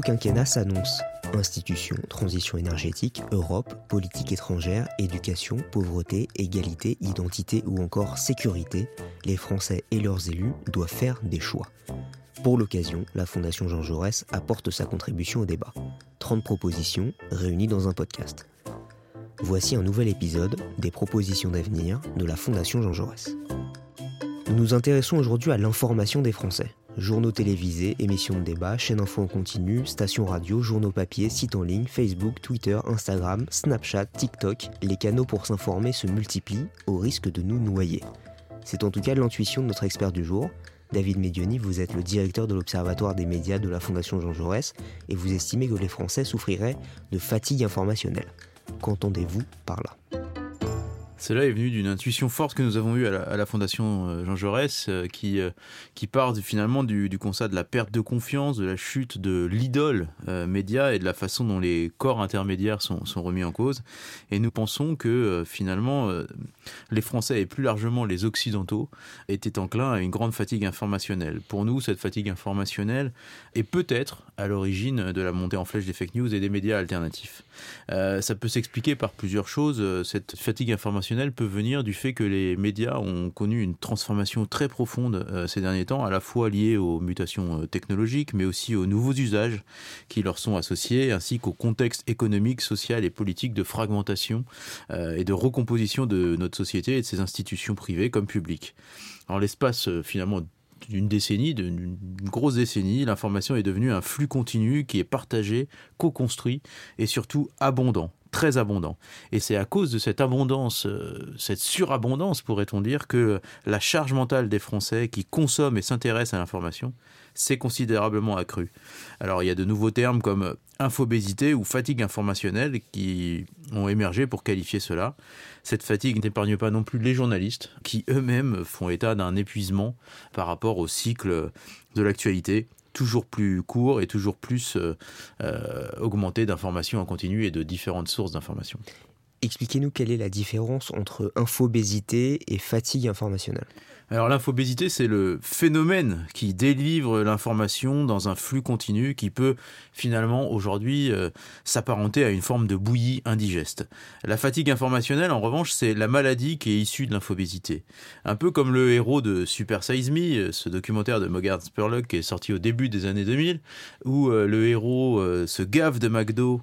quinquennat s'annonce. Institutions, transition énergétique, Europe, politique étrangère, éducation, pauvreté, égalité, identité ou encore sécurité, les Français et leurs élus doivent faire des choix. Pour l'occasion, la Fondation Jean Jaurès apporte sa contribution au débat. 30 propositions réunies dans un podcast. Voici un nouvel épisode des propositions d'avenir de la Fondation Jean Jaurès. Nous nous intéressons aujourd'hui à l'information des Français. Journaux télévisés, émissions de débat, chaînes info en continu, stations radio, journaux papier, sites en ligne, Facebook, Twitter, Instagram, Snapchat, TikTok, les canaux pour s'informer se multiplient au risque de nous noyer. C'est en tout cas l'intuition de notre expert du jour. David Medioni, vous êtes le directeur de l'Observatoire des médias de la Fondation Jean Jaurès et vous estimez que les Français souffriraient de fatigue informationnelle. Qu'entendez-vous par là? Cela est venu d'une intuition forte que nous avons eue à la, Fondation euh, Jean Jaurès, euh, qui, euh, part finalement du, constat de la perte de confiance, de la chute de l'idole média et de la façon dont les corps intermédiaires sont, sont remis en cause. Et nous pensons que finalement, les Français et plus largement les Occidentaux étaient enclins à une grande fatigue informationnelle. Pour nous, cette fatigue informationnelle est peut-être à l'origine de la montée en flèche des fake news et des médias alternatifs. ça peut s'expliquer par plusieurs choses. Cette fatigue informationnelle peut venir du fait que les médias ont connu une transformation très profonde euh, ces derniers temps, à la fois liée aux mutations euh, technologiques, mais aussi aux nouveaux usages qui leur sont associés, ainsi qu'au contexte économique, social et politique de fragmentation euh, et de recomposition de notre société et de ses institutions privées comme publiques. En l'espace finalement d'une décennie, d'une grosse décennie, l'information est devenue un flux continu qui est partagé, co-construit et surtout abondant très abondant. Et c'est à cause de cette abondance, euh, cette surabondance, pourrait-on dire, que la charge mentale des Français qui consomment et s'intéressent à l'information s'est considérablement accrue. Alors il y a de nouveaux termes comme infobésité ou fatigue informationnelle qui ont émergé pour qualifier cela. Cette fatigue n'épargne pas non plus les journalistes qui eux-mêmes font état d'un épuisement par rapport au cycle de l'actualité toujours plus court et toujours plus euh, euh, augmenté d'informations en continu et de différentes sources d'informations. Expliquez-nous quelle est la différence entre infobésité et fatigue informationnelle. Alors l'infobésité, c'est le phénomène qui délivre l'information dans un flux continu qui peut finalement aujourd'hui euh, s'apparenter à une forme de bouillie indigeste. La fatigue informationnelle, en revanche, c'est la maladie qui est issue de l'infobésité. Un peu comme le héros de Super Size Me, euh, ce documentaire de Mogard Spurlock qui est sorti au début des années 2000, où euh, le héros se gave de McDo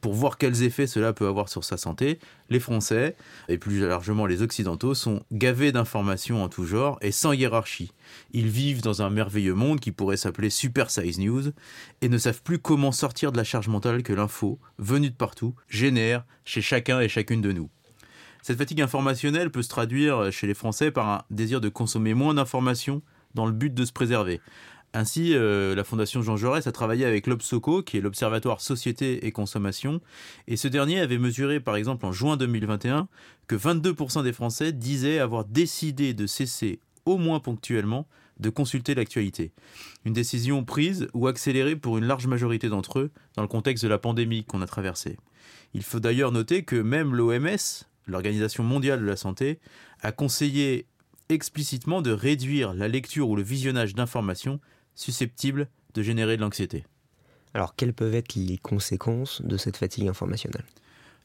pour voir quels effets cela peut avoir sur sa santé. Les Français, et plus largement les Occidentaux, sont gavés d'informations en tout genre et sans hiérarchie. Ils vivent dans un merveilleux monde qui pourrait s'appeler Super Size News et ne savent plus comment sortir de la charge mentale que l'info, venue de partout, génère chez chacun et chacune de nous. Cette fatigue informationnelle peut se traduire chez les Français par un désir de consommer moins d'informations dans le but de se préserver. Ainsi, euh, la Fondation Jean Jaurès a travaillé avec l'Obsoco, qui est l'Observatoire Société et Consommation, et ce dernier avait mesuré, par exemple, en juin 2021, que 22% des Français disaient avoir décidé de cesser, au moins ponctuellement, de consulter l'actualité. Une décision prise ou accélérée pour une large majorité d'entre eux dans le contexte de la pandémie qu'on a traversée. Il faut d'ailleurs noter que même l'OMS, l'Organisation mondiale de la santé, a conseillé explicitement de réduire la lecture ou le visionnage d'informations susceptibles de générer de l'anxiété. Alors, quelles peuvent être les conséquences de cette fatigue informationnelle?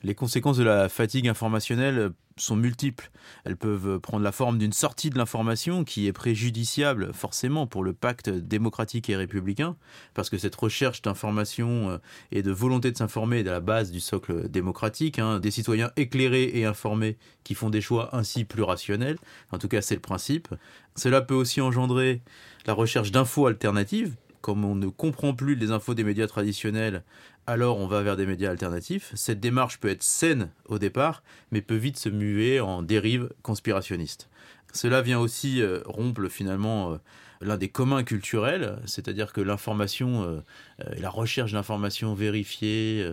Les conséquences de la fatigue informationnelle sont multiples. Elles peuvent prendre la forme d'une sortie de l'information qui est préjudiciable forcément pour le pacte démocratique et républicain, parce que cette recherche d'information euh, et de volonté de s'informer est à la base du socle démocratique, hein. des citoyens éclairés et informés qui font des choix ainsi plus rationnels. En tout cas, c'est le principe. Cela peut aussi engendrer la recherche d'infos alternatives, comme on ne comprend plus les infos des médias traditionnels, alors on va vers des médias alternatifs. Cette démarche peut être saine au départ, mais peut vite se muer en dérive conspirationniste. Cela vient aussi euh, rompre finalement euh, l'un des communs culturels, c'est-à-dire que l'information euh, et la recherche d'informations vérifiées,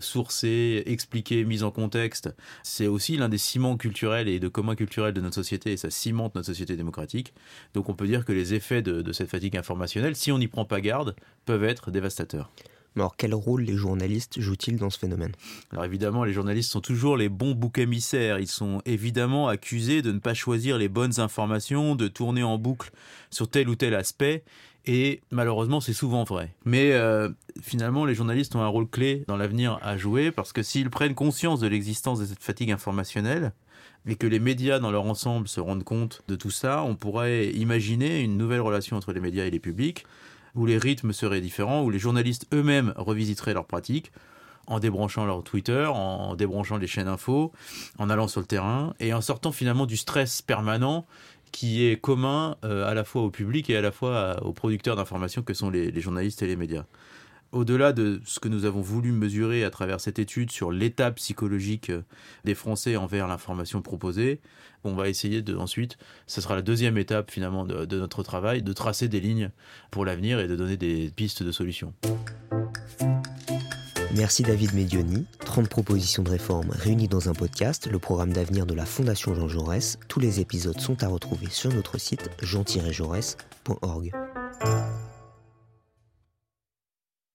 sourcées, expliquées, mises en contexte, c'est aussi l'un des ciments culturels et de communs culturels de notre société et ça cimente notre société démocratique. Donc on peut dire que les effets de cette fatigue informationnelle, si on n'y prend pas garde, peuvent être dévastateurs. Alors quel rôle les journalistes jouent-ils dans ce phénomène? Alors évidemment, les journalistes sont toujours les bons boucs émissaires. Ils sont évidemment accusés de ne pas choisir les bonnes informations, de tourner en boucle sur tel ou tel aspect Et malheureusement, c'est souvent vrai. Mais euh, finalement, les journalistes ont un rôle clé dans l'avenir à jouer parce que s'ils prennent conscience de l'existence de cette fatigue informationnelle, et que les médias dans leur ensemble se rendent compte de tout ça, on pourrait imaginer une nouvelle relation entre les médias et les publics, où les rythmes seraient différents, où les journalistes eux-mêmes revisiteraient leurs pratiques, en débranchant leur Twitter, en débranchant les chaînes info, en allant sur le terrain, et en sortant finalement du stress permanent qui est commun euh, à la fois au public et à la fois aux producteurs d'informations que sont les journalistes et les médias au-delà de ce que nous avons voulu mesurer à travers cette étude sur l'état psychologique euh, des Français envers l'information proposée, on va essayer de ensuite, ce sera la deuxième étape finalement de, notre travail, de tracer des lignes pour l'avenir et de donner des pistes de solutions. Merci David Medioni. 30 propositions de réforme réunies dans un podcast, le programme d'avenir de la Fondation Jean Jaurès. Tous les épisodes sont à retrouver sur notre site jean-jaurès.org.